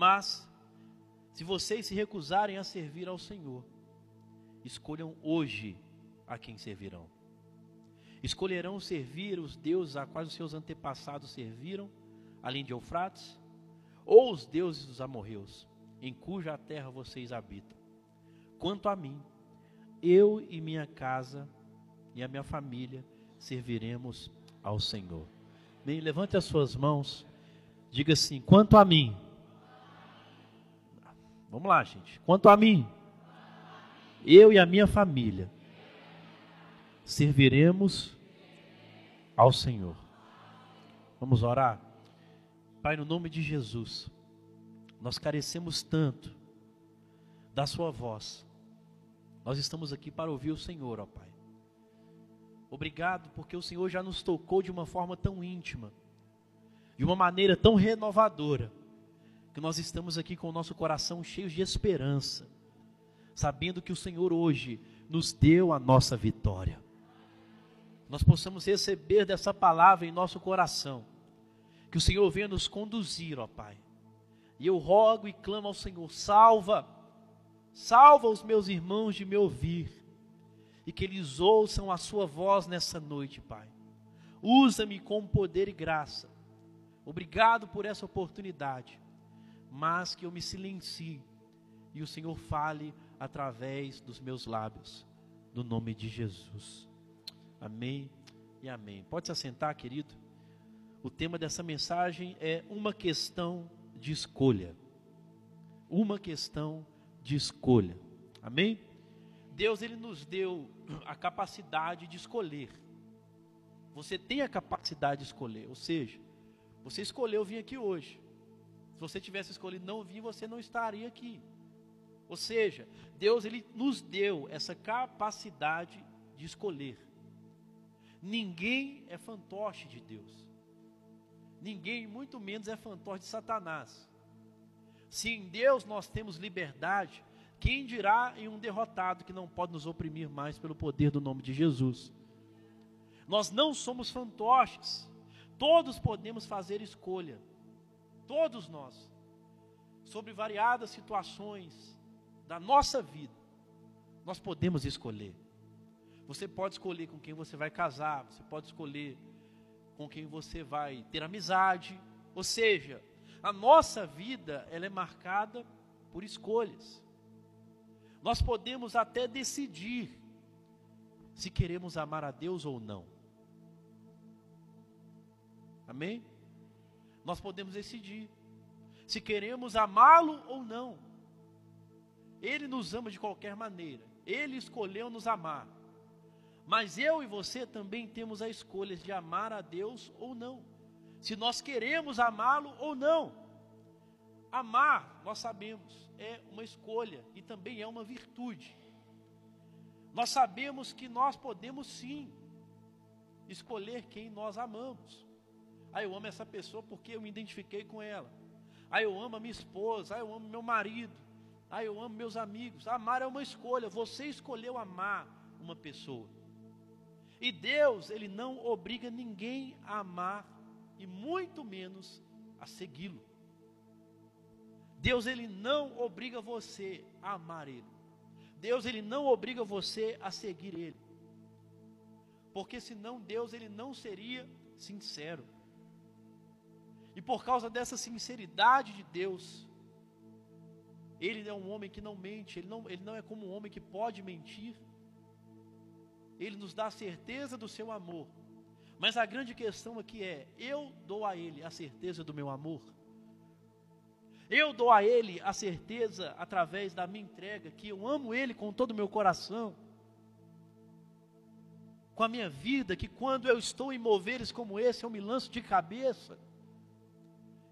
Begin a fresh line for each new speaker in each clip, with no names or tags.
Mas, se vocês se recusarem a servir ao Senhor, escolham hoje a quem servirão. Escolherão servir os deuses a quais os seus antepassados serviram, além de Eufrates, ou os deuses dos amorreus, em cuja terra vocês habitam. Quanto a mim, eu e minha casa e a minha família serviremos ao Senhor. Bem, levante as suas mãos, diga assim: quanto a mim. Vamos lá, gente. Quanto a mim, eu e a minha família serviremos ao Senhor. Vamos orar? Pai, no nome de Jesus, nós carecemos tanto da Sua voz. Nós estamos aqui para ouvir o Senhor, ó Pai. Obrigado porque o Senhor já nos tocou de uma forma tão íntima, de uma maneira tão renovadora, que nós estamos aqui com o nosso coração cheio de esperança, sabendo que o Senhor hoje nos deu a nossa vitória. Nós possamos receber dessa palavra em nosso coração, que o Senhor venha nos conduzir, ó Pai. E eu rogo e clamo ao Senhor: salva, salva os meus irmãos de me ouvir e que eles ouçam a Sua voz nessa noite, Pai. Usa-me com poder e graça. Obrigado por essa oportunidade, mas que eu me silencie e o Senhor fale através dos meus lábios, no nome de Jesus. Amém e amém. Pode se assentar, querido. O tema dessa mensagem é uma questão de escolha. Uma questão de escolha. Amém? Deus ele nos deu a capacidade de escolher. Você tem a capacidade de escolher, ou seja, você escolheu vir aqui hoje. Se você tivesse escolhido não vir, você não estaria aqui. Ou seja, Deus ele nos deu essa capacidade de escolher. Ninguém é fantoche de Deus. Ninguém, muito menos, é fantoche de Satanás. Se em Deus nós temos liberdade, quem dirá em um derrotado que não pode nos oprimir mais pelo poder do nome de Jesus? Nós não somos fantoches. Todos podemos fazer escolha. Todos nós. Sobre variadas situações da nossa vida. Nós podemos escolher. Você pode escolher com quem você vai casar, você pode escolher com quem você vai ter amizade, ou seja, a nossa vida ela é marcada por escolhas. Nós podemos até decidir se queremos amar a Deus ou não. Amém? Nós podemos decidir se queremos amá-lo ou não. Ele nos ama de qualquer maneira. Ele escolheu nos amar. Mas eu e você também temos a escolha de amar a Deus ou não. Se nós queremos amá-lo ou não. Amar, nós sabemos, é uma escolha e também é uma virtude. Nós sabemos que nós podemos sim escolher quem nós amamos. Ah, eu amo essa pessoa porque eu me identifiquei com ela. Ah, eu amo a minha esposa. Ah, eu amo meu marido. Ah, eu amo meus amigos. Amar é uma escolha. Você escolheu amar uma pessoa. E Deus, Ele não obriga ninguém a amar e muito menos a segui-lo. Deus ele não obriga você a amar ele. Deus ele não obriga você a seguir ele. Porque senão Deus ele não seria sincero. E por causa dessa sinceridade de Deus, ele é um homem que não mente, ele não, ele não é como um homem que pode mentir. Ele nos dá a certeza do seu amor. Mas a grande questão aqui é: eu dou a ele a certeza do meu amor? Eu dou a Ele a certeza, através da minha entrega, que eu amo Ele com todo o meu coração, com a minha vida, que quando eu estou em moveres como esse, eu me lanço de cabeça.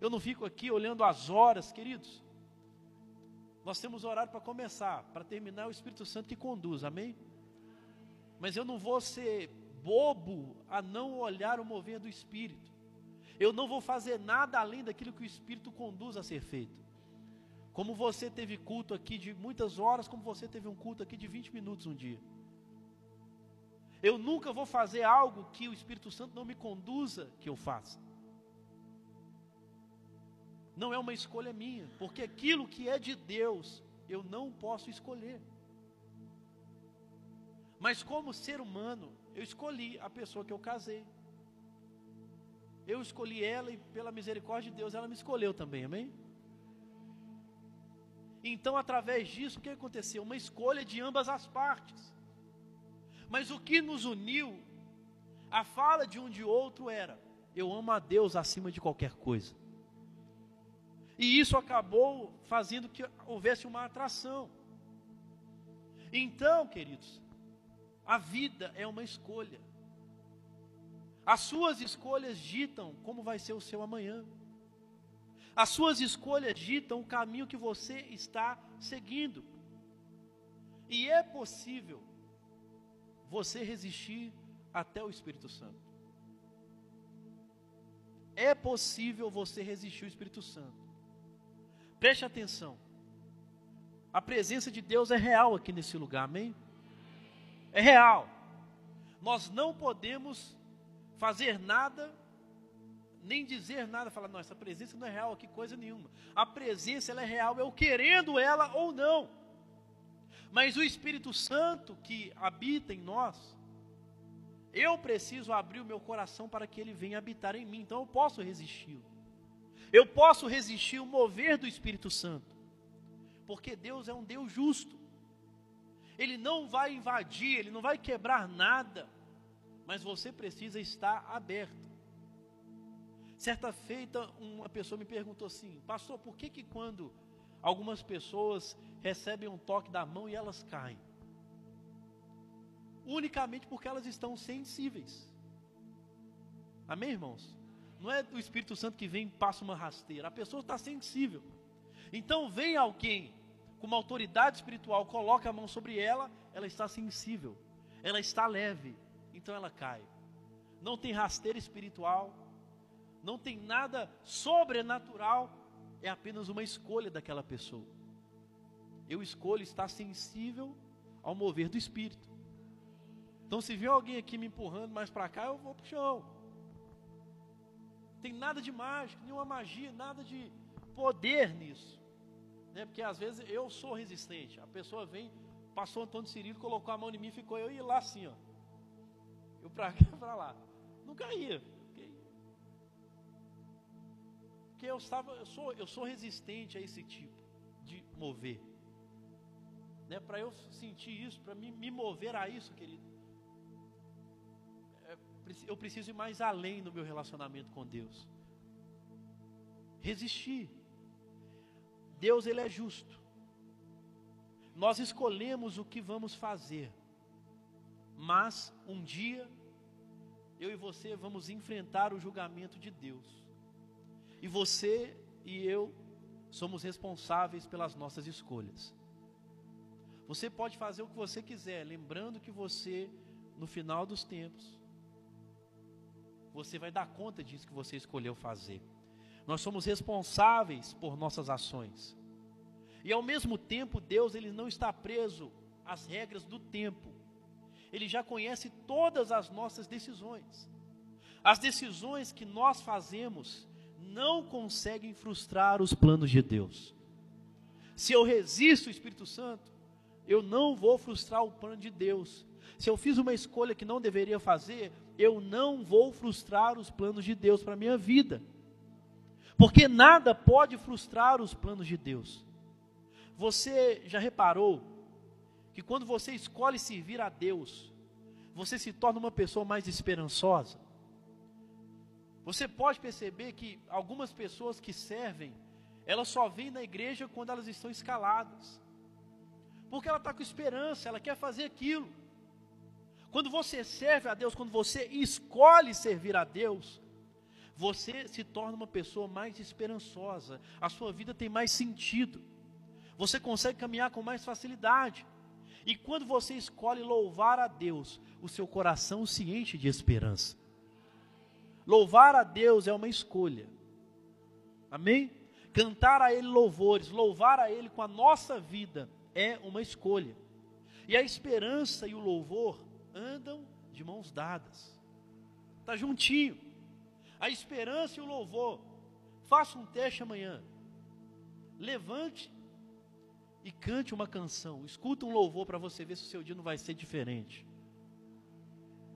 Eu não fico aqui olhando as horas, queridos. Nós temos horário para começar, para terminar, o Espírito Santo que conduz, amém? Mas eu não vou ser bobo a não olhar o mover do Espírito. Eu não vou fazer nada além daquilo que o Espírito conduz a ser feito. Como você teve culto aqui de muitas horas, como você teve um culto aqui de 20 minutos um dia. Eu nunca vou fazer algo que o Espírito Santo não me conduza que eu faça. Não é uma escolha minha, porque aquilo que é de Deus eu não posso escolher. Mas como ser humano, eu escolhi a pessoa que eu casei. Eu escolhi ela e pela misericórdia de Deus ela me escolheu também, amém? Então, através disso, o que aconteceu? Uma escolha de ambas as partes. Mas o que nos uniu, a fala de um de outro era: eu amo a Deus acima de qualquer coisa. E isso acabou fazendo que houvesse uma atração. Então, queridos, a vida é uma escolha. As suas escolhas ditam como vai ser o seu amanhã. As suas escolhas ditam o caminho que você está seguindo. E é possível você resistir até o Espírito Santo. É possível você resistir ao Espírito Santo. Preste atenção. A presença de Deus é real aqui nesse lugar, amém? É real. Nós não podemos fazer nada, nem dizer nada, falar, não, essa presença não é real aqui, coisa nenhuma. A presença ela é real, eu querendo ela ou não. Mas o Espírito Santo que habita em nós, eu preciso abrir o meu coração para que ele venha habitar em mim, então eu posso resistir. Eu posso resistir o mover do Espírito Santo, porque Deus é um Deus justo. Ele não vai invadir, ele não vai quebrar nada, mas você precisa estar aberto. Certa feita, uma pessoa me perguntou assim: Pastor, por que que quando algumas pessoas recebem um toque da mão e elas caem? Unicamente porque elas estão sensíveis. Amém, irmãos? Não é o Espírito Santo que vem e passa uma rasteira. A pessoa está sensível. Então vem alguém com uma autoridade espiritual, coloca a mão sobre ela, ela está sensível, ela está leve, então ela cai. Não tem rasteira espiritual, não tem nada sobrenatural, é apenas uma escolha daquela pessoa. Eu escolho estar sensível ao mover do Espírito. Então, se vier alguém aqui me empurrando mais para cá, eu vou para o chão. Tem nada de mágico, nenhuma magia, nada de poder nisso. Né? Porque às vezes eu sou resistente. A pessoa vem, passou Antônio Cirilo, colocou a mão em mim, ficou eu e lá assim, ó. Eu para cá, para lá. Não caía. Porque eu estava, eu sou, eu sou resistente a esse tipo de mover. Né? Para eu sentir isso, para me, me mover a isso, querido. Eu preciso ir mais além no meu relacionamento com Deus. Resistir. Deus ele é justo. Nós escolhemos o que vamos fazer. Mas um dia eu e você vamos enfrentar o julgamento de Deus. E você e eu somos responsáveis pelas nossas escolhas. Você pode fazer o que você quiser, lembrando que você, no final dos tempos, você vai dar conta disso que você escolheu fazer. Nós somos responsáveis por nossas ações. E ao mesmo tempo, Deus ele não está preso às regras do tempo. Ele já conhece todas as nossas decisões. As decisões que nós fazemos não conseguem frustrar os planos de Deus. Se eu resisto ao Espírito Santo, eu não vou frustrar o plano de Deus. Se eu fiz uma escolha que não deveria fazer, eu não vou frustrar os planos de Deus para a minha vida. Porque nada pode frustrar os planos de Deus. Você já reparou que quando você escolhe servir a Deus, você se torna uma pessoa mais esperançosa? Você pode perceber que algumas pessoas que servem, elas só vêm na igreja quando elas estão escaladas. Porque ela está com esperança, ela quer fazer aquilo. Quando você serve a Deus, quando você escolhe servir a Deus, você se torna uma pessoa mais esperançosa, a sua vida tem mais sentido, você consegue caminhar com mais facilidade. E quando você escolhe louvar a Deus, o seu coração se enche de esperança. Louvar a Deus é uma escolha. Amém? Cantar a Ele louvores, louvar a Ele com a nossa vida é uma escolha. E a esperança e o louvor andam de mãos dadas. Está juntinho. A esperança e o louvor Faça um teste amanhã. Levante e cante uma canção. Escuta um louvor para você ver se o seu dia não vai ser diferente.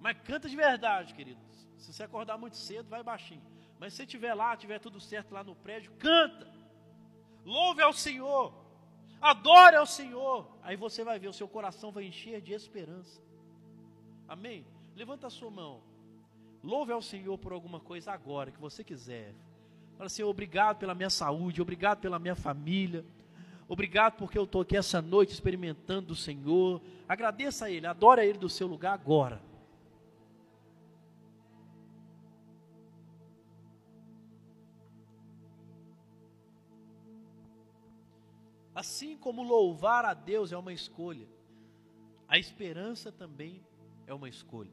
Mas canta de verdade, querido. Se você acordar muito cedo, vai baixinho. Mas se você estiver lá, tiver tudo certo lá no prédio, canta. Louve ao Senhor. Adore ao Senhor. Aí você vai ver, o seu coração vai encher de esperança. Amém? Levanta a sua mão. Louve ao Senhor por alguma coisa agora que você quiser. Fala assim, obrigado pela minha saúde, obrigado pela minha família. Obrigado porque eu estou aqui essa noite experimentando o Senhor. Agradeça a Ele, adore a Ele do seu lugar agora. Assim como louvar a Deus é uma escolha, a esperança também é uma escolha.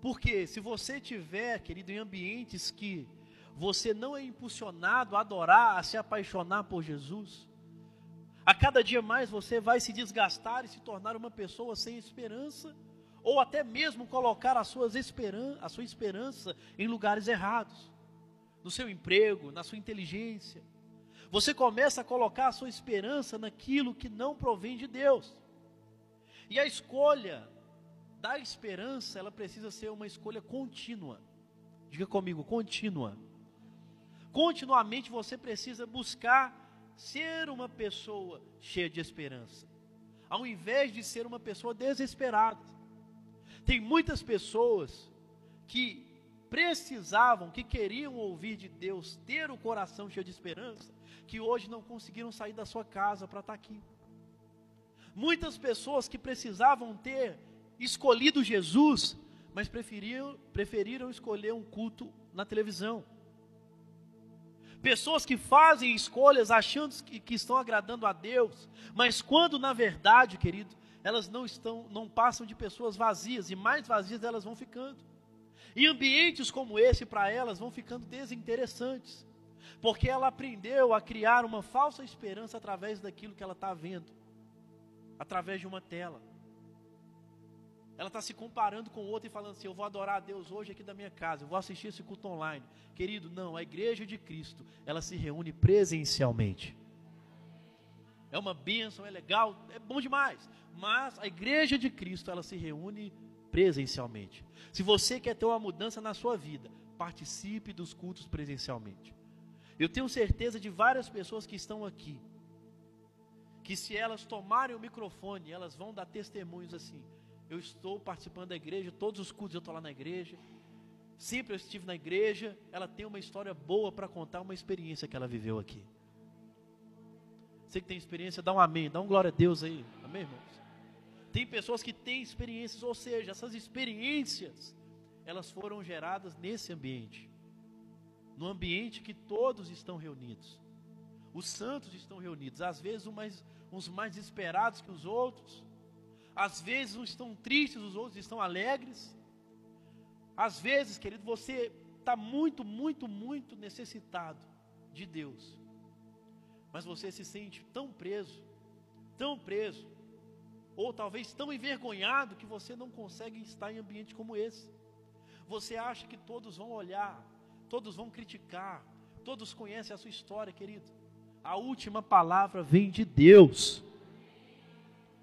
Porque se você tiver, querido, em ambientes que você não é impulsionado a adorar, a se apaixonar por Jesus, a cada dia mais você vai se desgastar e se tornar uma pessoa sem esperança, ou até mesmo colocar as suas esperan a sua esperança em lugares errados, no seu emprego, na sua inteligência. Você começa a colocar a sua esperança naquilo que não provém de Deus. E a escolha da esperança, ela precisa ser uma escolha contínua. Diga comigo, contínua. Continuamente você precisa buscar ser uma pessoa cheia de esperança, ao invés de ser uma pessoa desesperada. Tem muitas pessoas que precisavam, que queriam ouvir de Deus, ter o coração cheio de esperança, que hoje não conseguiram sair da sua casa para estar aqui. Muitas pessoas que precisavam ter escolhido Jesus, mas preferiram, preferiram escolher um culto na televisão. Pessoas que fazem escolhas achando que, que estão agradando a Deus, mas quando na verdade, querido, elas não estão, não passam de pessoas vazias e mais vazias elas vão ficando. E ambientes como esse para elas vão ficando desinteressantes, porque ela aprendeu a criar uma falsa esperança através daquilo que ela está vendo, através de uma tela. Ela está se comparando com o outro e falando assim: Eu vou adorar a Deus hoje aqui da minha casa, eu vou assistir esse culto online. Querido, não, a igreja de Cristo, ela se reúne presencialmente. É uma bênção, é legal, é bom demais. Mas a igreja de Cristo, ela se reúne presencialmente. Se você quer ter uma mudança na sua vida, participe dos cultos presencialmente. Eu tenho certeza de várias pessoas que estão aqui, que se elas tomarem o microfone, elas vão dar testemunhos assim eu estou participando da igreja, todos os cultos eu estou lá na igreja. Sempre eu estive na igreja. Ela tem uma história boa para contar, uma experiência que ela viveu aqui. Você que tem experiência, dá um amém, dá um glória a Deus aí. Amém, irmãos? Tem pessoas que têm experiências, ou seja, essas experiências, elas foram geradas nesse ambiente. No ambiente que todos estão reunidos. Os santos estão reunidos, às vezes uns mais, uns mais esperados que os outros, às vezes uns estão tristes, os outros estão alegres. Às vezes, querido, você está muito, muito, muito necessitado de Deus. Mas você se sente tão preso, tão preso, ou talvez tão envergonhado que você não consegue estar em ambiente como esse. Você acha que todos vão olhar, todos vão criticar, todos conhecem a sua história, querido. A última palavra vem de Deus.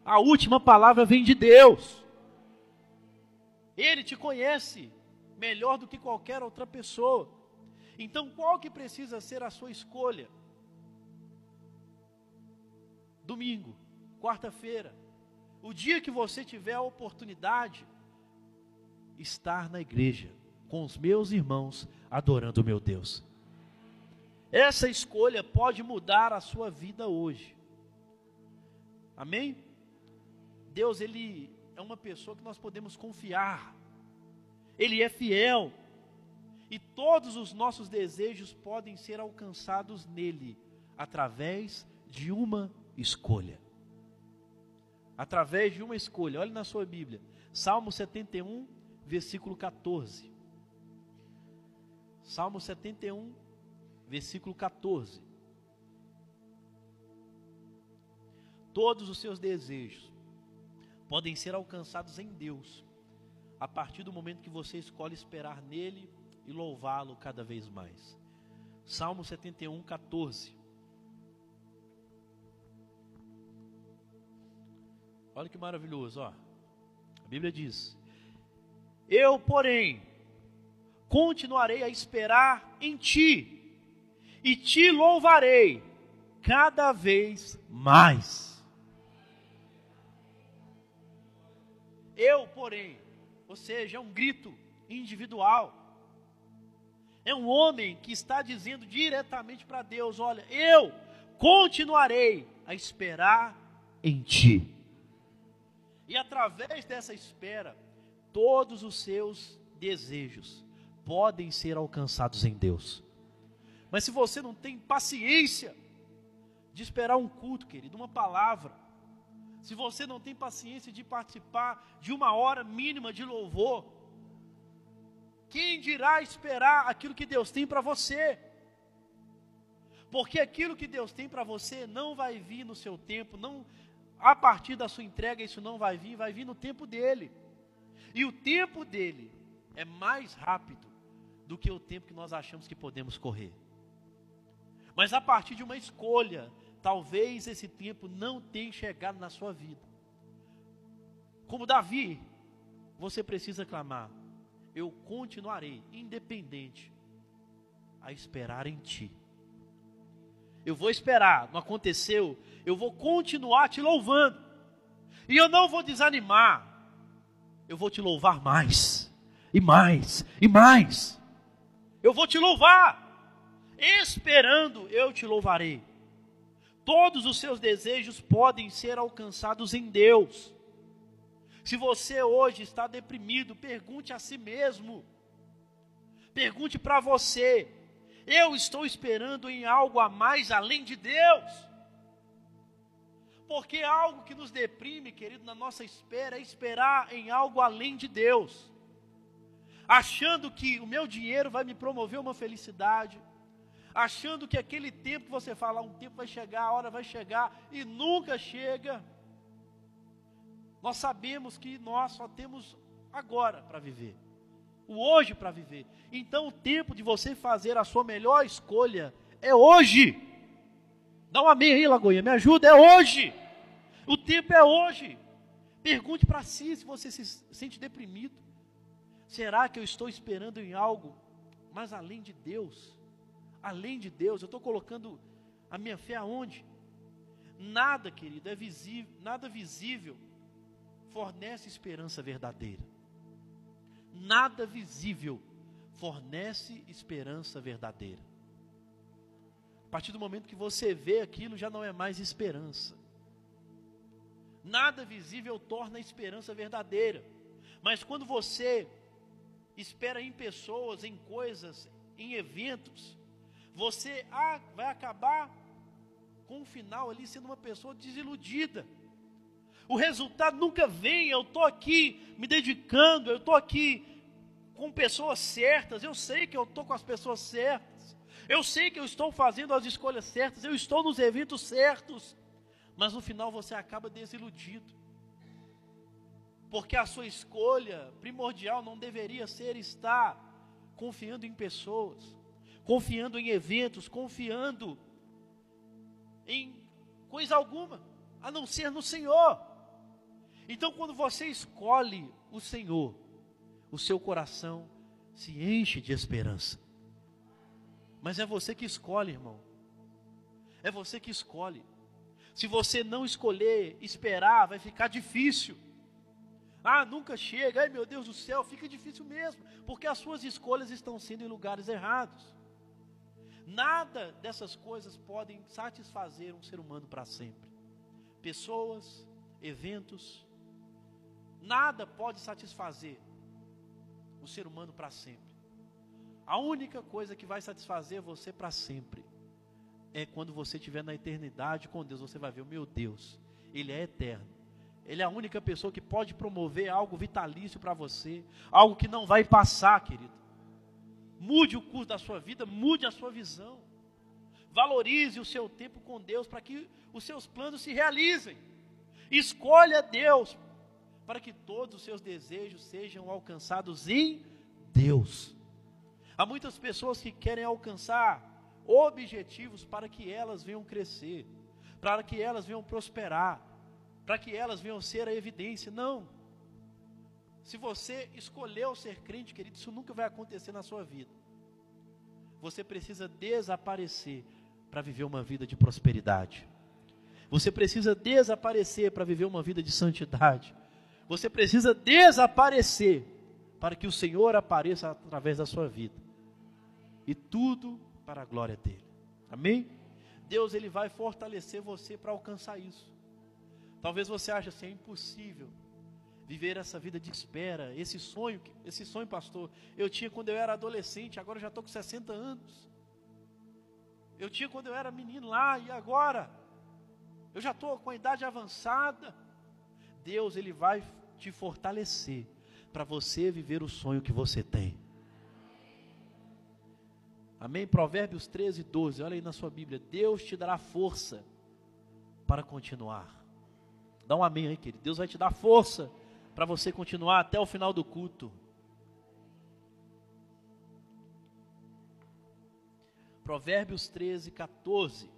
A última palavra vem de Deus. Ele te conhece melhor do que qualquer outra pessoa. Então, qual que precisa ser a sua escolha? Domingo, quarta-feira, o dia que você tiver a oportunidade, estar na igreja com os meus irmãos adorando o meu Deus. Essa escolha pode mudar a sua vida hoje. Amém? Deus, Ele é uma pessoa que nós podemos confiar, Ele é fiel, e todos os nossos desejos podem ser alcançados nele, através de uma escolha. Através de uma escolha, olhe na sua Bíblia, Salmo 71, versículo 14. Salmo 71, versículo 14. Todos os seus desejos podem ser alcançados em Deus, a partir do momento que você escolhe esperar nele e louvá-lo cada vez mais. Salmo 71, 14. Olha que maravilhoso, ó. A Bíblia diz: Eu, porém, continuarei a esperar em ti, e te louvarei cada vez mais. Eu, porém, ou seja, é um grito individual. É um homem que está dizendo diretamente para Deus: Olha, eu continuarei a esperar em Ti. E através dessa espera, todos os seus desejos podem ser alcançados em Deus. Mas se você não tem paciência de esperar um culto, querido, uma palavra, se você não tem paciência de participar de uma hora mínima de louvor, quem dirá esperar aquilo que Deus tem para você? Porque aquilo que Deus tem para você não vai vir no seu tempo, não a partir da sua entrega isso não vai vir, vai vir no tempo dele. E o tempo dele é mais rápido do que o tempo que nós achamos que podemos correr. Mas a partir de uma escolha, talvez esse tempo não tenha chegado na sua vida. Como Davi, você precisa clamar: eu continuarei, independente, a esperar em Ti. Eu vou esperar, não aconteceu, eu vou continuar te louvando, e eu não vou desanimar, eu vou te louvar mais, e mais, e mais. Eu vou te louvar, esperando eu te louvarei. Todos os seus desejos podem ser alcançados em Deus. Se você hoje está deprimido, pergunte a si mesmo. Pergunte para você: eu estou esperando em algo a mais além de Deus? Porque algo que nos deprime, querido, na nossa espera, é esperar em algo além de Deus. Achando que o meu dinheiro vai me promover uma felicidade, achando que aquele tempo que você fala, um tempo vai chegar, a hora vai chegar, e nunca chega. Nós sabemos que nós só temos agora para viver, o hoje para viver. Então o tempo de você fazer a sua melhor escolha é hoje. Dá um amém aí, Lagoinha, me ajuda, é hoje. O tempo é hoje. Pergunte para si se você se sente deprimido. Será que eu estou esperando em algo mais além de Deus? Além de Deus, eu estou colocando a minha fé aonde? Nada, querido, é visível, nada visível fornece esperança verdadeira. Nada visível fornece esperança verdadeira. A partir do momento que você vê aquilo, já não é mais esperança. Nada visível torna a esperança verdadeira. Mas quando você espera em pessoas, em coisas, em eventos, você vai acabar com o final ali sendo uma pessoa desiludida o resultado nunca vem. Eu estou aqui me dedicando, eu estou aqui com pessoas certas, eu sei que eu estou com as pessoas certas, eu sei que eu estou fazendo as escolhas certas, eu estou nos eventos certos, mas no final você acaba desiludido. Porque a sua escolha primordial não deveria ser estar confiando em pessoas, confiando em eventos, confiando em coisa alguma, a não ser no Senhor. Então, quando você escolhe o Senhor, o seu coração se enche de esperança. Mas é você que escolhe, irmão. É você que escolhe. Se você não escolher esperar, vai ficar difícil. Ah, nunca chega. Ai, meu Deus do céu, fica difícil mesmo, porque as suas escolhas estão sendo em lugares errados. Nada dessas coisas podem satisfazer um ser humano para sempre. Pessoas, eventos, Nada pode satisfazer o ser humano para sempre. A única coisa que vai satisfazer você para sempre é quando você estiver na eternidade com Deus. Você vai ver, meu Deus, Ele é eterno. Ele é a única pessoa que pode promover algo vitalício para você, algo que não vai passar, querido. Mude o curso da sua vida, mude a sua visão. Valorize o seu tempo com Deus para que os seus planos se realizem. Escolha Deus para que todos os seus desejos sejam alcançados em Deus. Há muitas pessoas que querem alcançar objetivos para que elas venham crescer, para que elas venham prosperar, para que elas venham ser a evidência. Não. Se você escolheu ser crente, querido, isso nunca vai acontecer na sua vida. Você precisa desaparecer para viver uma vida de prosperidade. Você precisa desaparecer para viver uma vida de santidade. Você precisa desaparecer para que o Senhor apareça através da sua vida. E tudo para a glória dele. Amém? Deus ele vai fortalecer você para alcançar isso. Talvez você ache assim, é impossível viver essa vida de espera, esse sonho, esse sonho, pastor, eu tinha quando eu era adolescente, agora já estou com 60 anos. Eu tinha quando eu era menino lá e agora eu já estou com a idade avançada. Deus ele vai te fortalecer para você viver o sonho que você tem. Amém? Provérbios 13, 12. Olha aí na sua Bíblia. Deus te dará força para continuar. Dá um amém aí, querido. Deus vai te dar força para você continuar até o final do culto. Provérbios 13, 14.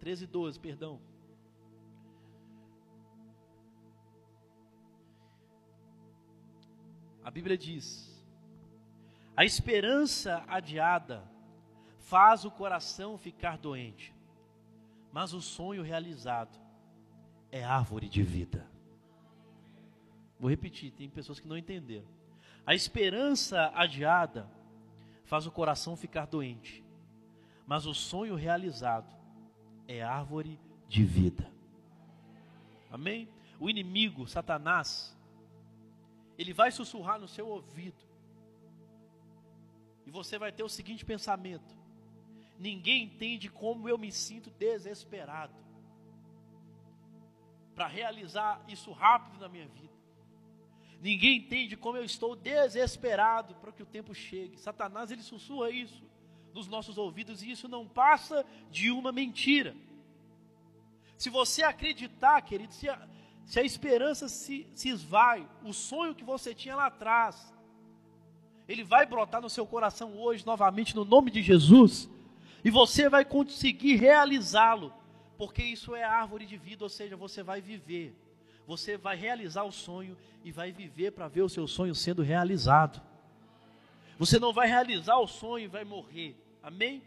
13, 12, perdão. A Bíblia diz: A esperança adiada faz o coração ficar doente, mas o sonho realizado é árvore de vida. Vou repetir, tem pessoas que não entenderam. A esperança adiada faz o coração ficar doente, mas o sonho realizado é árvore de vida. Amém? O inimigo, Satanás, ele vai sussurrar no seu ouvido, e você vai ter o seguinte pensamento: ninguém entende como eu me sinto desesperado para realizar isso rápido na minha vida. Ninguém entende como eu estou desesperado para que o tempo chegue. Satanás ele sussurra isso nos nossos ouvidos e isso não passa de uma mentira. Se você acreditar, querido, se a, se a esperança se, se esvai, o sonho que você tinha lá atrás, ele vai brotar no seu coração hoje novamente no nome de Jesus, e você vai conseguir realizá-lo, porque isso é árvore de vida, ou seja, você vai viver você vai realizar o sonho e vai viver para ver o seu sonho sendo realizado. Você não vai realizar o sonho e vai morrer. Amém?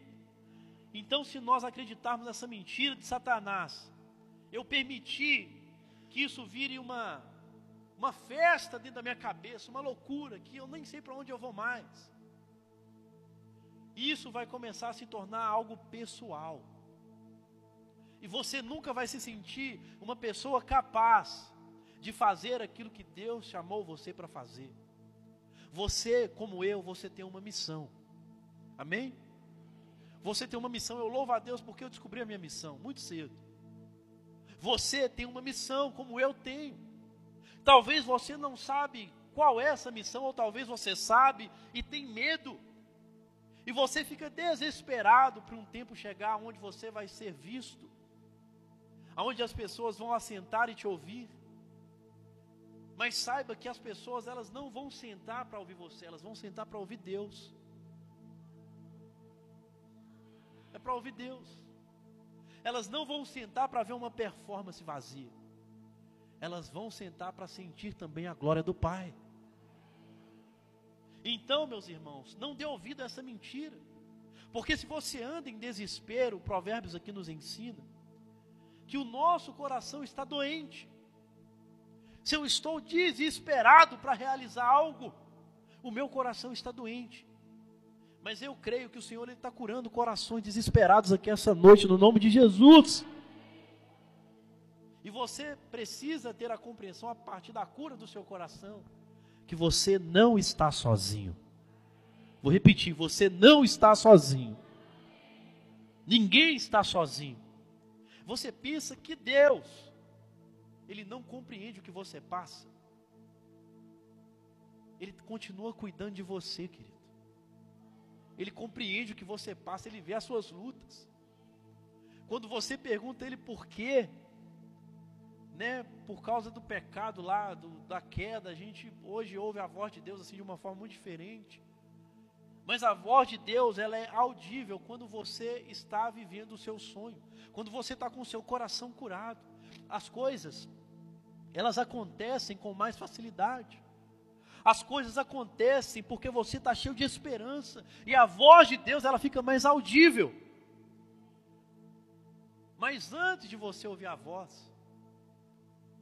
Então, se nós acreditarmos nessa mentira de Satanás, eu permitir que isso vire uma uma festa dentro da minha cabeça, uma loucura que eu nem sei para onde eu vou mais. Isso vai começar a se tornar algo pessoal. E você nunca vai se sentir uma pessoa capaz de fazer aquilo que Deus chamou você para fazer. Você, como eu, você tem uma missão. Amém? Você tem uma missão. Eu louvo a Deus porque eu descobri a minha missão muito cedo. Você tem uma missão, como eu tenho. Talvez você não sabe qual é essa missão, ou talvez você sabe e tem medo. E você fica desesperado para um tempo chegar onde você vai ser visto, aonde as pessoas vão assentar e te ouvir. Mas saiba que as pessoas elas não vão sentar para ouvir você, elas vão sentar para ouvir Deus. É para ouvir Deus. Elas não vão sentar para ver uma performance vazia. Elas vão sentar para sentir também a glória do Pai. Então, meus irmãos, não dê ouvido a essa mentira. Porque se você anda em desespero, Provérbios aqui nos ensina que o nosso coração está doente se eu estou desesperado para realizar algo, o meu coração está doente. Mas eu creio que o Senhor está curando corações desesperados aqui essa noite, no nome de Jesus. E você precisa ter a compreensão a partir da cura do seu coração, que você não está sozinho. Vou repetir: você não está sozinho. Ninguém está sozinho. Você pensa que Deus ele não compreende o que você passa. Ele continua cuidando de você, querido. Ele compreende o que você passa, ele vê as suas lutas. Quando você pergunta ele por quê, né, por causa do pecado lá, do, da queda, a gente hoje ouve a voz de Deus assim de uma forma muito diferente. Mas a voz de Deus, ela é audível quando você está vivendo o seu sonho, quando você está com o seu coração curado. As coisas, elas acontecem com mais facilidade. As coisas acontecem porque você está cheio de esperança. E a voz de Deus, ela fica mais audível. Mas antes de você ouvir a voz,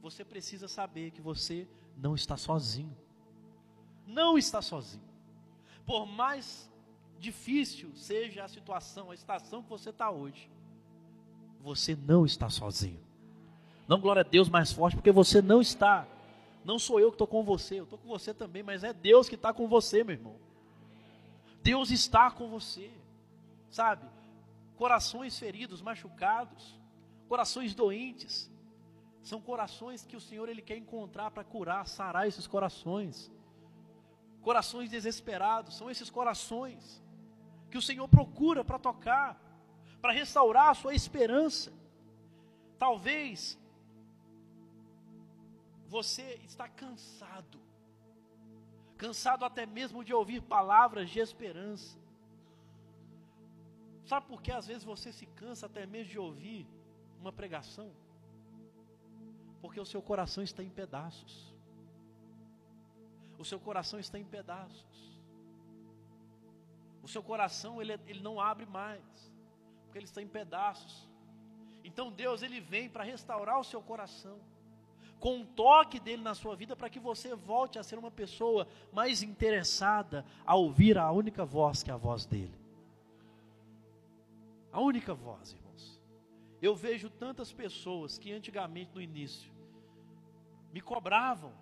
você precisa saber que você não está sozinho. Não está sozinho. Por mais difícil seja a situação, a estação que você está hoje, você não está sozinho. Não glória a Deus mais forte, porque você não está. Não sou eu que estou com você, eu estou com você também, mas é Deus que está com você, meu irmão. Deus está com você, sabe? Corações feridos, machucados, corações doentes, são corações que o Senhor ele quer encontrar para curar, sarar esses corações. Corações desesperados, são esses corações que o Senhor procura para tocar, para restaurar a sua esperança. Talvez você está cansado, cansado até mesmo de ouvir palavras de esperança. Sabe por que às vezes você se cansa até mesmo de ouvir uma pregação? Porque o seu coração está em pedaços. O seu coração está em pedaços. O seu coração ele, ele não abre mais, porque ele está em pedaços. Então Deus ele vem para restaurar o seu coração com um toque dele na sua vida para que você volte a ser uma pessoa mais interessada a ouvir a única voz que é a voz dele. A única voz, irmãos. Eu vejo tantas pessoas que antigamente no início me cobravam,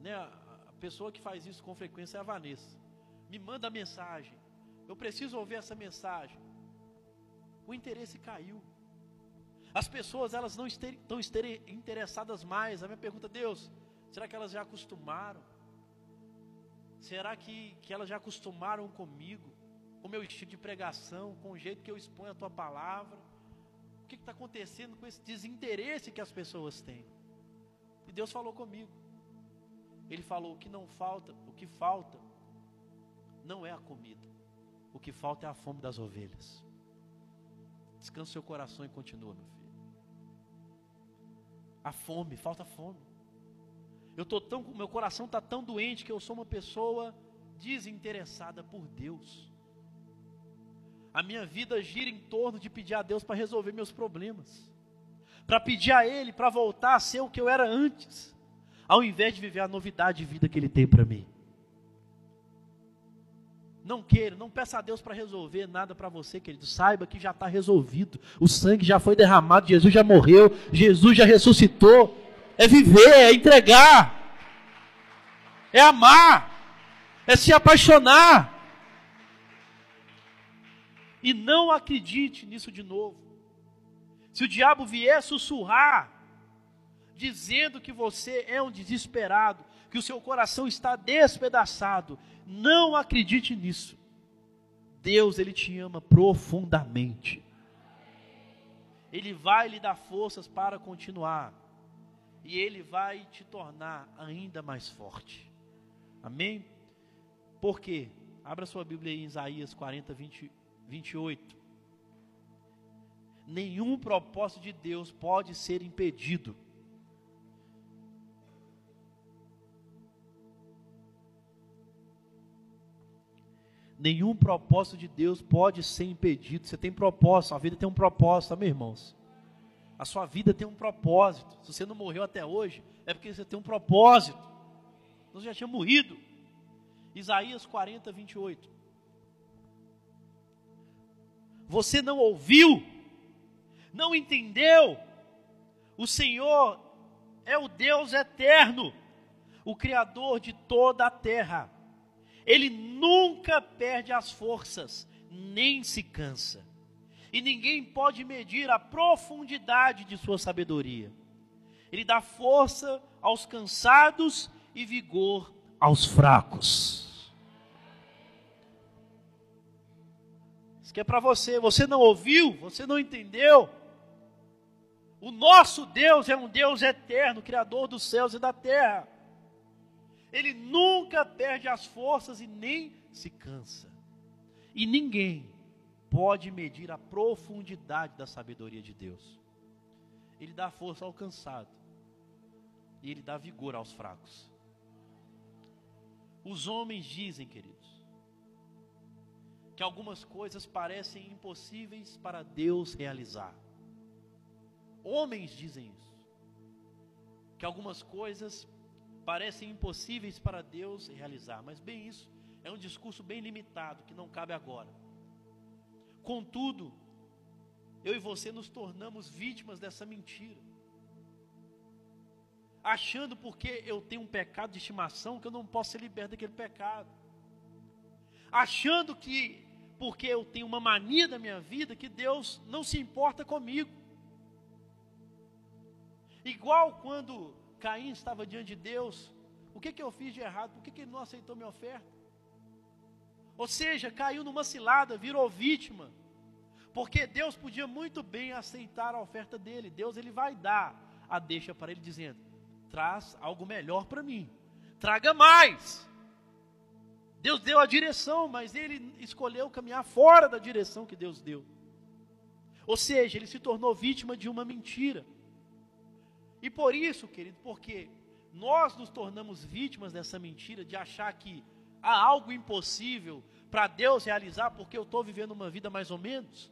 né? Pessoa que faz isso com frequência é a Vanessa. Me manda mensagem. Eu preciso ouvir essa mensagem. O interesse caiu. As pessoas elas não estão interessadas mais. A minha pergunta, Deus, será que elas já acostumaram? Será que, que elas já acostumaram comigo, com o meu estilo de pregação, com o jeito que eu exponho a tua palavra? O que está acontecendo com esse desinteresse que as pessoas têm? E Deus falou comigo. Ele falou: o que não falta, o que falta não é a comida, o que falta é a fome das ovelhas. Descansa seu coração e continua, meu filho. A fome, falta fome. Eu tô tão, meu coração está tão doente que eu sou uma pessoa desinteressada por Deus. A minha vida gira em torno de pedir a Deus para resolver meus problemas, para pedir a Ele para voltar a ser o que eu era antes, ao invés de viver a novidade de vida que Ele tem para mim. Não queira, não peça a Deus para resolver nada para você, querido. Saiba que já está resolvido. O sangue já foi derramado, Jesus já morreu, Jesus já ressuscitou. É viver, é entregar, é amar, é se apaixonar. E não acredite nisso de novo. Se o diabo vier sussurrar, dizendo que você é um desesperado, que o seu coração está despedaçado, não acredite nisso. Deus, Ele te ama profundamente. Ele vai lhe dar forças para continuar. E Ele vai te tornar ainda mais forte. Amém? Por quê? Abra sua Bíblia aí em Isaías 40, 20, 28. Nenhum propósito de Deus pode ser impedido Nenhum propósito de Deus pode ser impedido. Você tem propósito, a vida tem um propósito, amém, irmãos? A sua vida tem um propósito. Se você não morreu até hoje, é porque você tem um propósito. Você já tinha morrido. Isaías 40, 28. Você não ouviu, não entendeu. O Senhor é o Deus eterno, o Criador de toda a terra ele nunca perde as forças, nem se cansa. E ninguém pode medir a profundidade de sua sabedoria. Ele dá força aos cansados e vigor aos fracos. Isso que é para você. Você não ouviu, você não entendeu. O nosso Deus é um Deus eterno, Criador dos céus e da terra. Ele nunca perde as forças e nem se cansa. E ninguém pode medir a profundidade da sabedoria de Deus. Ele dá força ao cansado e ele dá vigor aos fracos. Os homens dizem, queridos, que algumas coisas parecem impossíveis para Deus realizar. Homens dizem isso. Que algumas coisas parecem impossíveis para Deus realizar. Mas bem isso é um discurso bem limitado que não cabe agora. Contudo, eu e você nos tornamos vítimas dessa mentira. Achando porque eu tenho um pecado de estimação que eu não posso ser liberto daquele pecado. Achando que porque eu tenho uma mania da minha vida que Deus não se importa comigo. Igual quando Caim estava diante de Deus, o que, que eu fiz de errado? Por que, que ele não aceitou minha oferta? Ou seja, caiu numa cilada, virou vítima. Porque Deus podia muito bem aceitar a oferta dele. Deus ele vai dar a deixa para ele dizendo: "Traz algo melhor para mim. Traga mais". Deus deu a direção, mas ele escolheu caminhar fora da direção que Deus deu. Ou seja, ele se tornou vítima de uma mentira. E por isso, querido, porque nós nos tornamos vítimas dessa mentira de achar que há algo impossível para Deus realizar porque eu estou vivendo uma vida mais ou menos.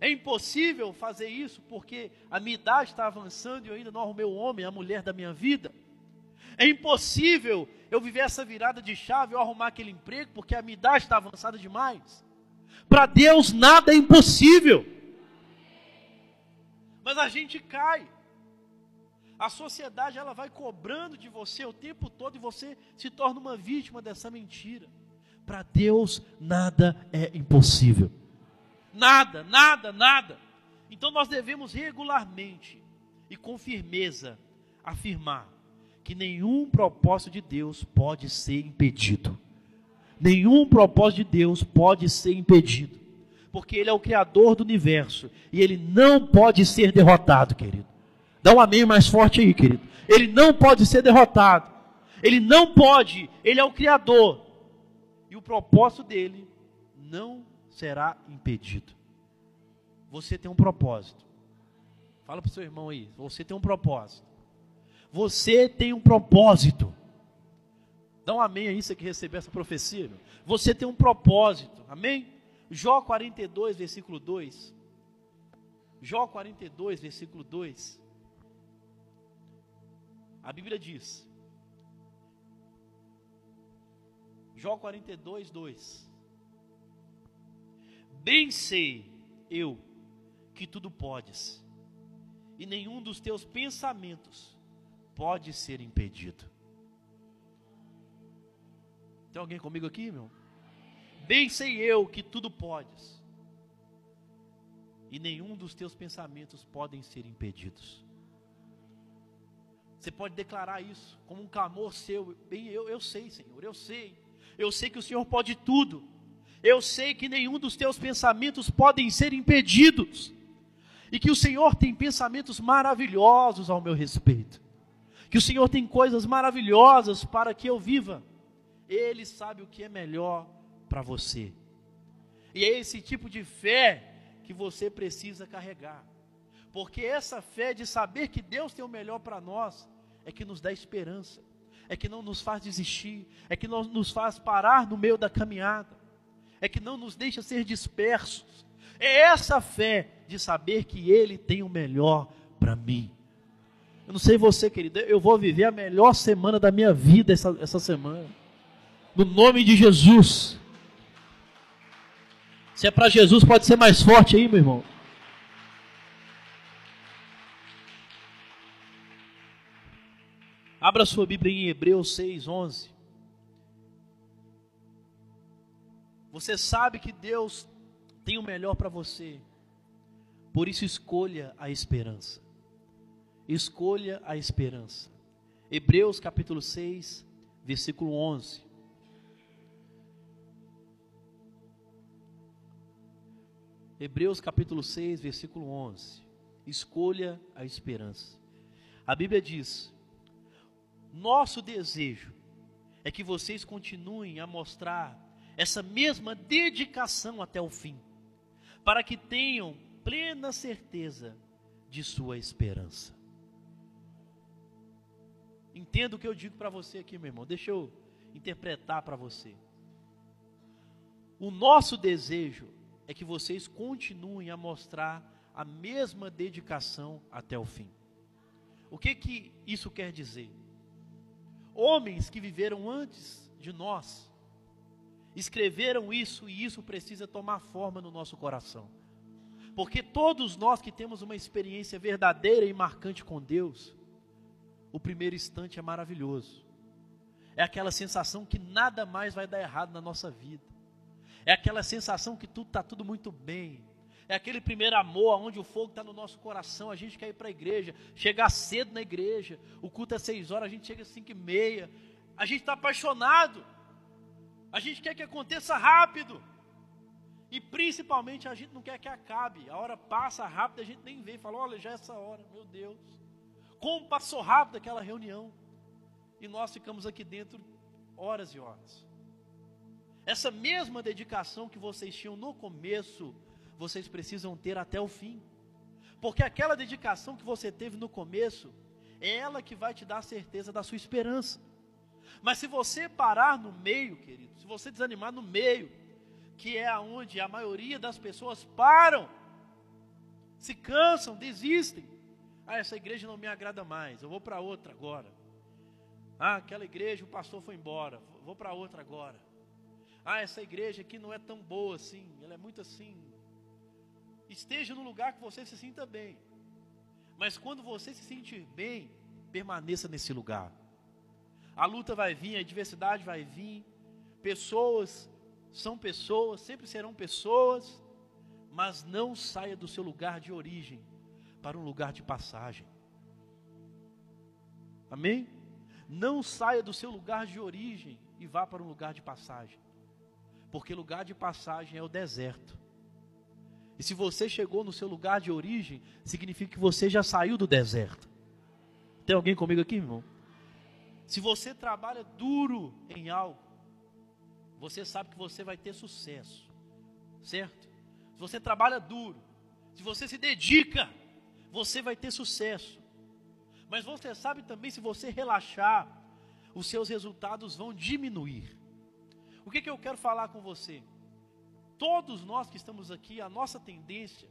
É impossível fazer isso porque a minha idade está avançando e eu ainda não arrumei o homem, a mulher da minha vida. É impossível eu viver essa virada de chave, eu arrumar aquele emprego porque a minha idade está avançada demais. Para Deus nada é impossível. Mas a gente cai. A sociedade ela vai cobrando de você o tempo todo e você se torna uma vítima dessa mentira. Para Deus nada é impossível. Nada, nada, nada. Então nós devemos regularmente e com firmeza afirmar que nenhum propósito de Deus pode ser impedido. Nenhum propósito de Deus pode ser impedido. Porque Ele é o Criador do universo e Ele não pode ser derrotado, querido. Dá um amém mais forte aí, querido. Ele não pode ser derrotado. Ele não pode. Ele é o Criador. E o propósito dele não será impedido. Você tem um propósito. Fala para o seu irmão aí. Você tem um propósito. Você tem um propósito. Dá um amém aí, você que recebeu essa profecia. Meu. Você tem um propósito. Amém? Jó 42, versículo 2. Jó 42, versículo 2. A Bíblia diz, Jó 42, 2: Bem sei eu que tudo podes, e nenhum dos teus pensamentos pode ser impedido. Tem alguém comigo aqui, meu? Bem sei eu que tudo podes, e nenhum dos teus pensamentos podem ser impedidos. Você pode declarar isso como um clamor seu. Bem, eu, eu sei, Senhor, eu sei. Eu sei que o Senhor pode tudo. Eu sei que nenhum dos teus pensamentos podem ser impedidos. E que o Senhor tem pensamentos maravilhosos ao meu respeito. Que o Senhor tem coisas maravilhosas para que eu viva. Ele sabe o que é melhor para você. E é esse tipo de fé que você precisa carregar. Porque essa fé de saber que Deus tem o melhor para nós é que nos dá esperança, é que não nos faz desistir, é que não nos faz parar no meio da caminhada, é que não nos deixa ser dispersos. É essa fé de saber que Ele tem o melhor para mim. Eu não sei você, querido, eu vou viver a melhor semana da minha vida essa, essa semana. No nome de Jesus. Se é para Jesus, pode ser mais forte aí, meu irmão. Abra sua Bíblia em Hebreus 6, 11. Você sabe que Deus tem o melhor para você. Por isso escolha a esperança. Escolha a esperança. Hebreus capítulo 6, versículo 11. Hebreus capítulo 6, versículo 11. Escolha a esperança. A Bíblia diz: nosso desejo é que vocês continuem a mostrar essa mesma dedicação até o fim, para que tenham plena certeza de sua esperança. Entenda o que eu digo para você aqui, meu irmão. Deixa eu interpretar para você. O nosso desejo é que vocês continuem a mostrar a mesma dedicação até o fim. O que que isso quer dizer? Homens que viveram antes de nós escreveram isso e isso precisa tomar forma no nosso coração. Porque todos nós que temos uma experiência verdadeira e marcante com Deus, o primeiro instante é maravilhoso. É aquela sensação que nada mais vai dar errado na nossa vida. É aquela sensação que tudo está tudo muito bem. É aquele primeiro amor, onde o fogo está no nosso coração. A gente quer ir para a igreja, chegar cedo na igreja. O culto é seis horas, a gente chega às cinco e meia. A gente está apaixonado. A gente quer que aconteça rápido. E principalmente a gente não quer que acabe. A hora passa rápido, a gente nem vê. Fala, olha, já é essa hora, meu Deus. Como passou rápido aquela reunião. E nós ficamos aqui dentro horas e horas. Essa mesma dedicação que vocês tinham no começo, vocês precisam ter até o fim. Porque aquela dedicação que você teve no começo, é ela que vai te dar a certeza da sua esperança. Mas se você parar no meio, querido, se você desanimar no meio, que é aonde a maioria das pessoas param, se cansam, desistem. Ah, essa igreja não me agrada mais, eu vou para outra agora. Ah, aquela igreja, o pastor foi embora, vou para outra agora. Ah, essa igreja aqui não é tão boa assim, ela é muito assim. Esteja no lugar que você se sinta bem. Mas quando você se sentir bem, permaneça nesse lugar. A luta vai vir, a adversidade vai vir. Pessoas são pessoas, sempre serão pessoas, mas não saia do seu lugar de origem para um lugar de passagem. Amém? Não saia do seu lugar de origem e vá para um lugar de passagem. Porque lugar de passagem é o deserto. E se você chegou no seu lugar de origem, significa que você já saiu do deserto. Tem alguém comigo aqui, irmão? Se você trabalha duro em algo, você sabe que você vai ter sucesso. Certo? Se você trabalha duro, se você se dedica, você vai ter sucesso. Mas você sabe também, se você relaxar, os seus resultados vão diminuir. O que, que eu quero falar com você? Todos nós que estamos aqui, a nossa tendência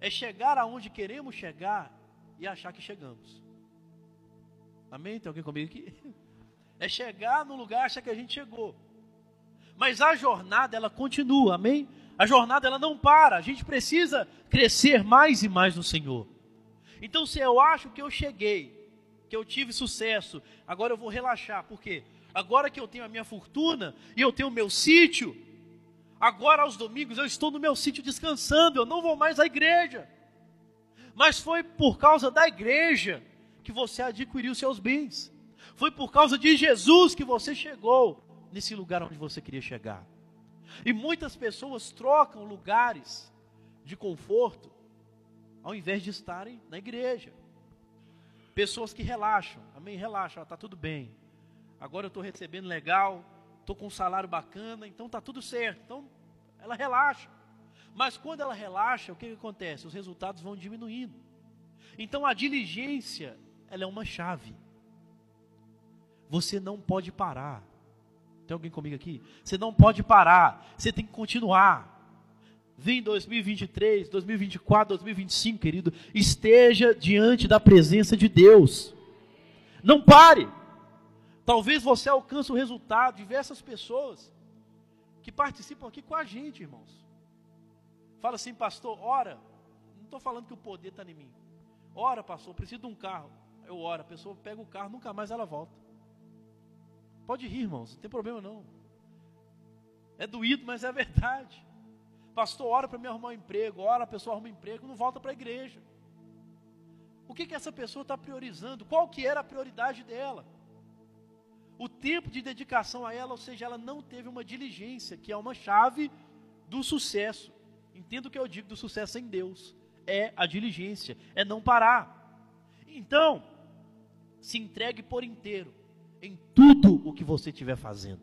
é chegar aonde queremos chegar e achar que chegamos. Amém? Tem alguém comigo aqui? É chegar no lugar e achar que a gente chegou. Mas a jornada, ela continua, amém? A jornada, ela não para. A gente precisa crescer mais e mais no Senhor. Então, se eu acho que eu cheguei, que eu tive sucesso, agora eu vou relaxar. Por quê? Agora que eu tenho a minha fortuna e eu tenho o meu sítio, agora aos domingos eu estou no meu sítio descansando, eu não vou mais à igreja. Mas foi por causa da igreja que você adquiriu seus bens. Foi por causa de Jesus que você chegou nesse lugar onde você queria chegar. E muitas pessoas trocam lugares de conforto ao invés de estarem na igreja. Pessoas que relaxam, amém, relaxam, está tudo bem agora eu estou recebendo legal, estou com um salário bacana, então está tudo certo. Então ela relaxa. Mas quando ela relaxa, o que, que acontece? Os resultados vão diminuindo. Então a diligência, ela é uma chave. Você não pode parar. Tem alguém comigo aqui? Você não pode parar. Você tem que continuar. Vem 2023, 2024, 2025, querido. Esteja diante da presença de Deus. Não pare. Talvez você alcance o resultado, diversas pessoas que participam aqui com a gente, irmãos. Fala assim, pastor, ora. Não estou falando que o poder está em mim. Ora, pastor, preciso de um carro. Eu oro, a pessoa pega o carro, nunca mais ela volta. Pode rir, irmãos, não tem problema não. É doído, mas é verdade. Pastor, ora para me arrumar um emprego, ora a pessoa arruma um emprego, não volta para a igreja. O que, que essa pessoa está priorizando? Qual que era a prioridade dela? O tempo de dedicação a ela, ou seja, ela não teve uma diligência, que é uma chave do sucesso. Entendo o que eu digo do sucesso em Deus. É a diligência, é não parar. Então, se entregue por inteiro em tudo o que você estiver fazendo.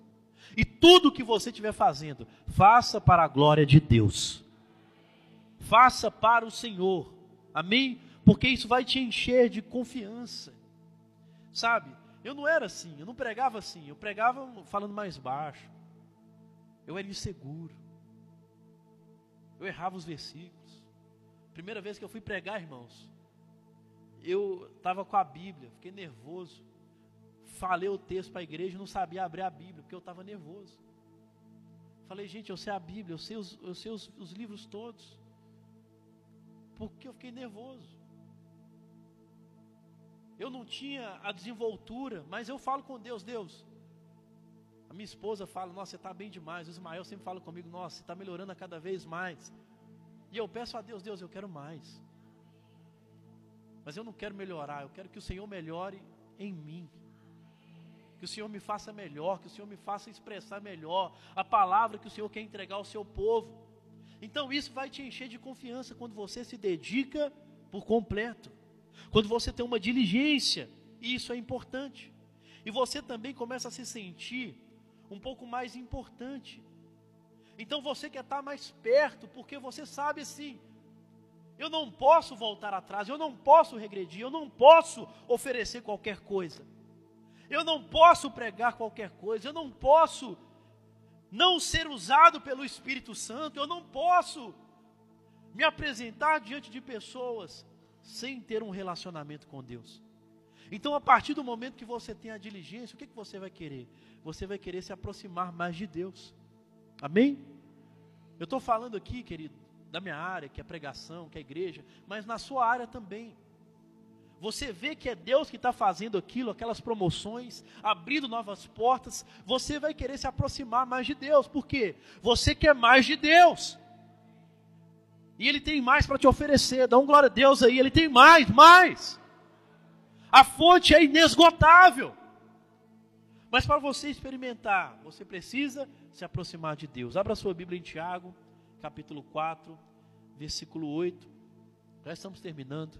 E tudo que você estiver fazendo, faça para a glória de Deus. Faça para o Senhor. Amém? Porque isso vai te encher de confiança. Sabe? Eu não era assim, eu não pregava assim, eu pregava falando mais baixo. Eu era inseguro. Eu errava os versículos. Primeira vez que eu fui pregar, irmãos, eu estava com a Bíblia, fiquei nervoso. Falei o texto para a igreja, não sabia abrir a Bíblia, porque eu estava nervoso. Falei, gente, eu sei a Bíblia, eu sei os, eu sei os, os livros todos. Porque eu fiquei nervoso. Eu não tinha a desenvoltura, mas eu falo com Deus, Deus. A minha esposa fala, nossa, você está bem demais. O Ismael sempre fala comigo, nossa, você está melhorando a cada vez mais. E eu peço a Deus, Deus, eu quero mais. Mas eu não quero melhorar, eu quero que o Senhor melhore em mim. Que o Senhor me faça melhor, que o Senhor me faça expressar melhor a palavra que o Senhor quer entregar ao seu povo. Então isso vai te encher de confiança quando você se dedica por completo. Quando você tem uma diligência, isso é importante. E você também começa a se sentir um pouco mais importante. Então você quer estar mais perto, porque você sabe assim, eu não posso voltar atrás, eu não posso regredir, eu não posso oferecer qualquer coisa. Eu não posso pregar qualquer coisa, eu não posso não ser usado pelo Espírito Santo, eu não posso me apresentar diante de pessoas sem ter um relacionamento com Deus. Então, a partir do momento que você tem a diligência, o que, que você vai querer? Você vai querer se aproximar mais de Deus. Amém? Eu estou falando aqui, querido, da minha área, que é pregação, que é igreja, mas na sua área também. Você vê que é Deus que está fazendo aquilo, aquelas promoções, abrindo novas portas, você vai querer se aproximar mais de Deus, por quê? Você quer mais de Deus. E Ele tem mais para te oferecer, dá um glória a Deus aí, Ele tem mais, mais. A fonte é inesgotável. Mas para você experimentar, você precisa se aproximar de Deus. Abra sua Bíblia em Tiago, capítulo 4, versículo 8. Já estamos terminando.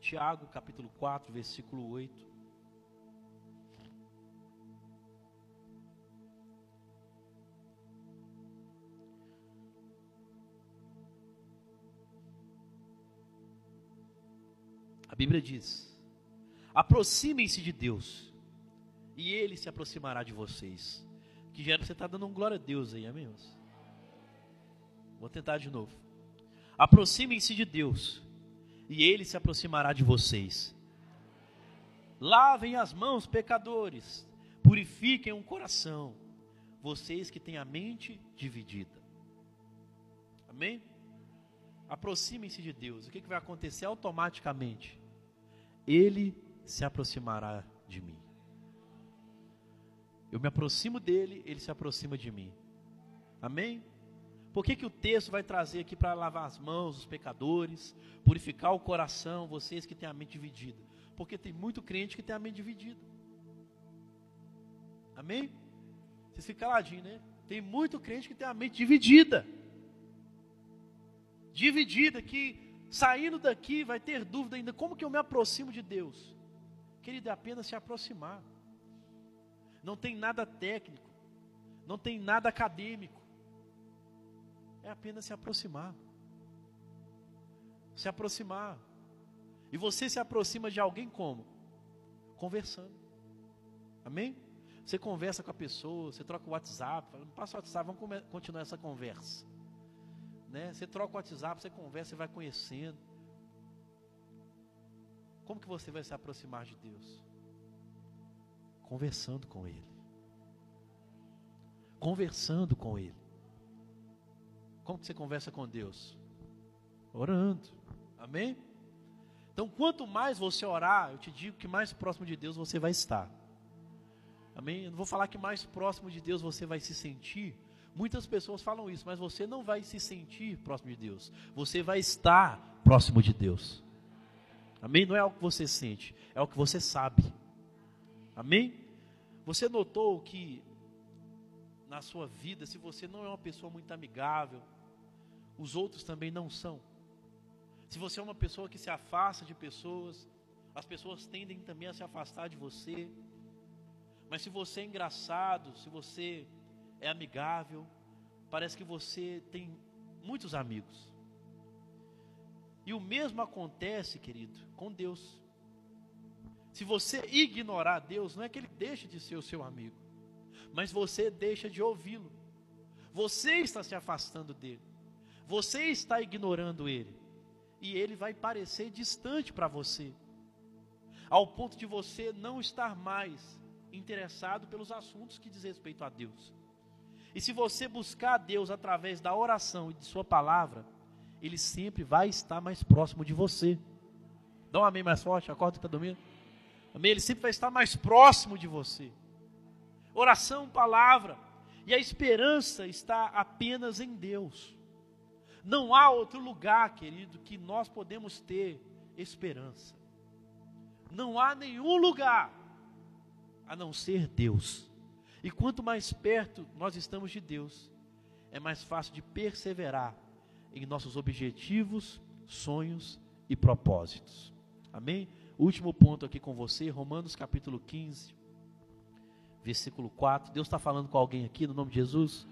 Tiago, capítulo 4, versículo 8. Bíblia diz: aproximem-se de Deus e ele se aproximará de vocês. Que gera você está dando um glória a Deus aí, amém? Vou tentar de novo. Aproximem-se de Deus e ele se aproximará de vocês. Lavem as mãos, pecadores, purifiquem o coração, vocês que têm a mente dividida. Amém? Aproximem-se de Deus. O que, que vai acontecer automaticamente? Ele se aproximará de mim. Eu me aproximo dele, ele se aproxima de mim. Amém? Por que, que o texto vai trazer aqui para lavar as mãos, os pecadores, purificar o coração, vocês que têm a mente dividida? Porque tem muito crente que tem a mente dividida. Amém? Vocês ficam caladinhos, né? Tem muito crente que tem a mente dividida. Dividida, que saindo daqui vai ter dúvida ainda: como que eu me aproximo de Deus? Querido, é apenas se aproximar não tem nada técnico, não tem nada acadêmico. É apenas se aproximar. Se aproximar. E você se aproxima de alguém como? Conversando. Amém? Você conversa com a pessoa, você troca o WhatsApp, fala, passa o WhatsApp, vamos continuar essa conversa. Né? Você troca o WhatsApp, você conversa, você vai conhecendo. Como que você vai se aproximar de Deus? Conversando com Ele. Conversando com Ele. Como que você conversa com Deus? Orando. Amém? Então, quanto mais você orar, eu te digo que mais próximo de Deus você vai estar. Amém? Eu não vou falar que mais próximo de Deus você vai se sentir. Muitas pessoas falam isso, mas você não vai se sentir próximo de Deus. Você vai estar próximo de Deus. Amém? Não é o que você sente, é o que você sabe. Amém? Você notou que na sua vida, se você não é uma pessoa muito amigável, os outros também não são. Se você é uma pessoa que se afasta de pessoas, as pessoas tendem também a se afastar de você. Mas se você é engraçado, se você é amigável, parece que você tem muitos amigos. E o mesmo acontece, querido, com Deus. Se você ignorar Deus, não é que ele deixe de ser o seu amigo, mas você deixa de ouvi-lo. Você está se afastando dele. Você está ignorando ele. E ele vai parecer distante para você. Ao ponto de você não estar mais interessado pelos assuntos que diz respeito a Deus. E se você buscar a Deus através da oração e de sua palavra, ele sempre vai estar mais próximo de você. Dá um amém mais forte, acorda que está dormindo. Amém? Ele sempre vai estar mais próximo de você. Oração, palavra. E a esperança está apenas em Deus. Não há outro lugar, querido, que nós podemos ter esperança. Não há nenhum lugar a não ser Deus. E quanto mais perto nós estamos de Deus, é mais fácil de perseverar em nossos objetivos, sonhos e propósitos. Amém? Último ponto aqui com você, Romanos capítulo 15, versículo 4. Deus está falando com alguém aqui no nome de Jesus?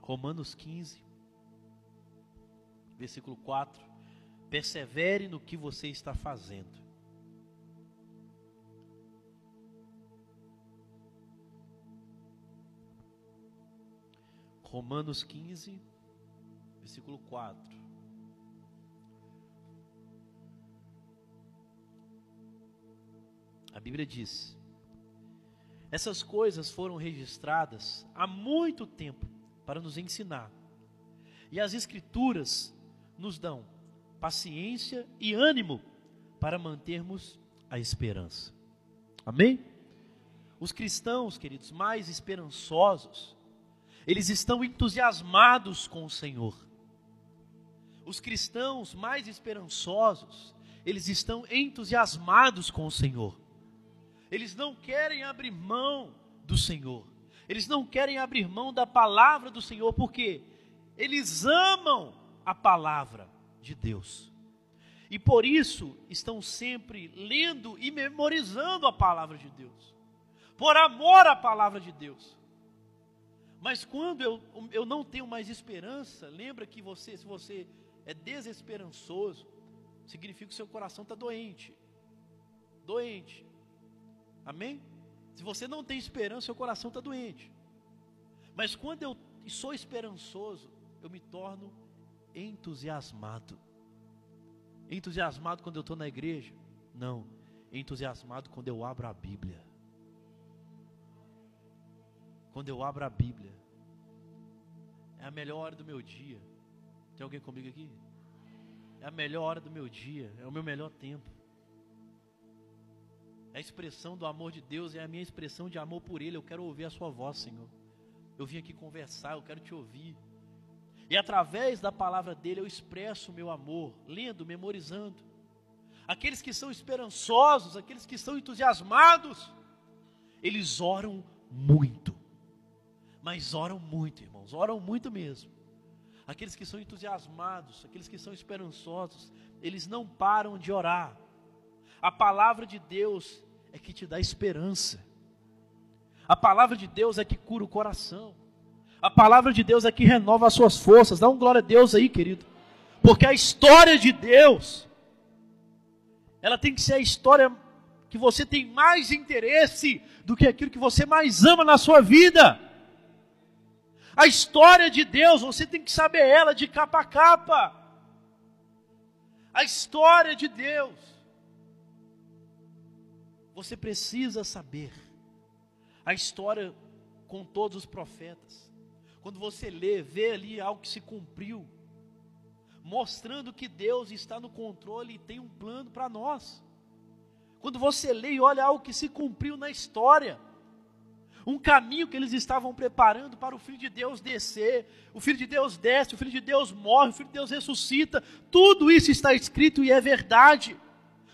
Romanos 15, versículo 4. Persevere no que você está fazendo. Romanos 15, versículo 4. A Bíblia diz: Essas coisas foram registradas há muito tempo para nos ensinar. E as Escrituras nos dão paciência e ânimo para mantermos a esperança. Amém? Os cristãos, queridos, mais esperançosos, eles estão entusiasmados com o Senhor. Os cristãos mais esperançosos, eles estão entusiasmados com o Senhor. Eles não querem abrir mão do Senhor. Eles não querem abrir mão da palavra do Senhor, porque eles amam a palavra de Deus. E por isso estão sempre lendo e memorizando a palavra de Deus. Por amor à palavra de Deus. Mas quando eu, eu não tenho mais esperança, lembra que você, se você é desesperançoso, significa que o seu coração está doente. Doente. Amém? Se você não tem esperança, seu coração está doente. Mas quando eu sou esperançoso, eu me torno entusiasmado. Entusiasmado quando eu estou na igreja? Não. Entusiasmado quando eu abro a Bíblia. Quando eu abro a Bíblia. É a melhor hora do meu dia. Tem alguém comigo aqui? É a melhor hora do meu dia. É o meu melhor tempo. É a expressão do amor de Deus, é a minha expressão de amor por Ele. Eu quero ouvir a Sua voz, Senhor. Eu vim aqui conversar, eu quero te ouvir. E através da palavra dele eu expresso o meu amor, lendo, memorizando. Aqueles que são esperançosos, aqueles que são entusiasmados, eles oram muito. Mas oram muito, irmãos, oram muito mesmo. Aqueles que são entusiasmados, aqueles que são esperançosos, eles não param de orar. A palavra de Deus é que te dá esperança. A palavra de Deus é que cura o coração. A palavra de Deus é que renova as suas forças. Dá um glória a Deus aí, querido. Porque a história de Deus, ela tem que ser a história que você tem mais interesse do que aquilo que você mais ama na sua vida. A história de Deus, você tem que saber ela de capa a capa. A história de Deus você precisa saber a história com todos os profetas. Quando você lê, vê ali algo que se cumpriu, mostrando que Deus está no controle e tem um plano para nós. Quando você lê e olha algo que se cumpriu na história, um caminho que eles estavam preparando para o Filho de Deus descer, o Filho de Deus desce, o Filho de Deus morre, o Filho de Deus ressuscita, tudo isso está escrito e é verdade.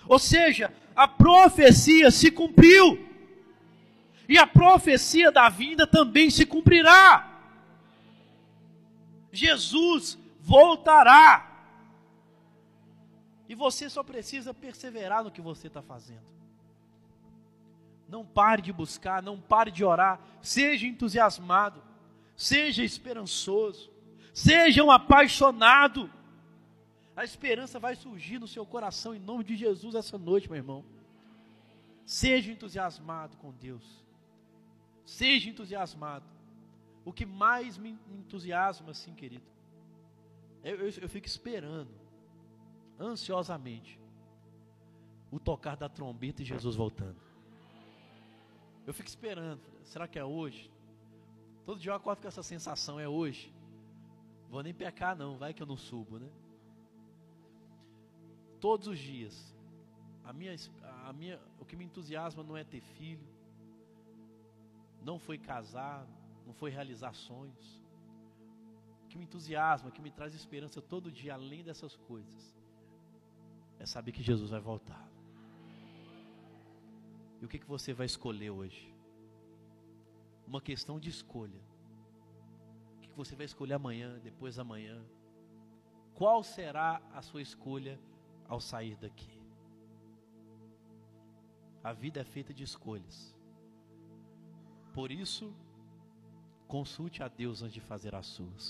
Ou seja, a profecia se cumpriu. E a profecia da vinda também se cumprirá. Jesus voltará. E você só precisa perseverar no que você está fazendo. Não pare de buscar, não pare de orar. Seja entusiasmado, seja esperançoso, seja um apaixonado. A esperança vai surgir no seu coração em nome de Jesus essa noite, meu irmão. Seja entusiasmado com Deus. Seja entusiasmado. O que mais me entusiasma, assim, querido, eu, eu, eu fico esperando ansiosamente o tocar da trombeta e Jesus voltando. Eu fico esperando. Será que é hoje? Todo dia eu acordo com essa sensação, é hoje. Vou nem pecar não, vai que eu não subo, né? Todos os dias. A minha, a minha, o que me entusiasma não é ter filho, não foi casar, não foi realizar sonhos. O que me entusiasma, que me traz esperança todo dia, além dessas coisas, é saber que Jesus vai voltar. E o que, que você vai escolher hoje? Uma questão de escolha. O que, que você vai escolher amanhã, depois da manhã? Qual será a sua escolha ao sair daqui? A vida é feita de escolhas. Por isso, consulte a Deus antes de fazer as suas.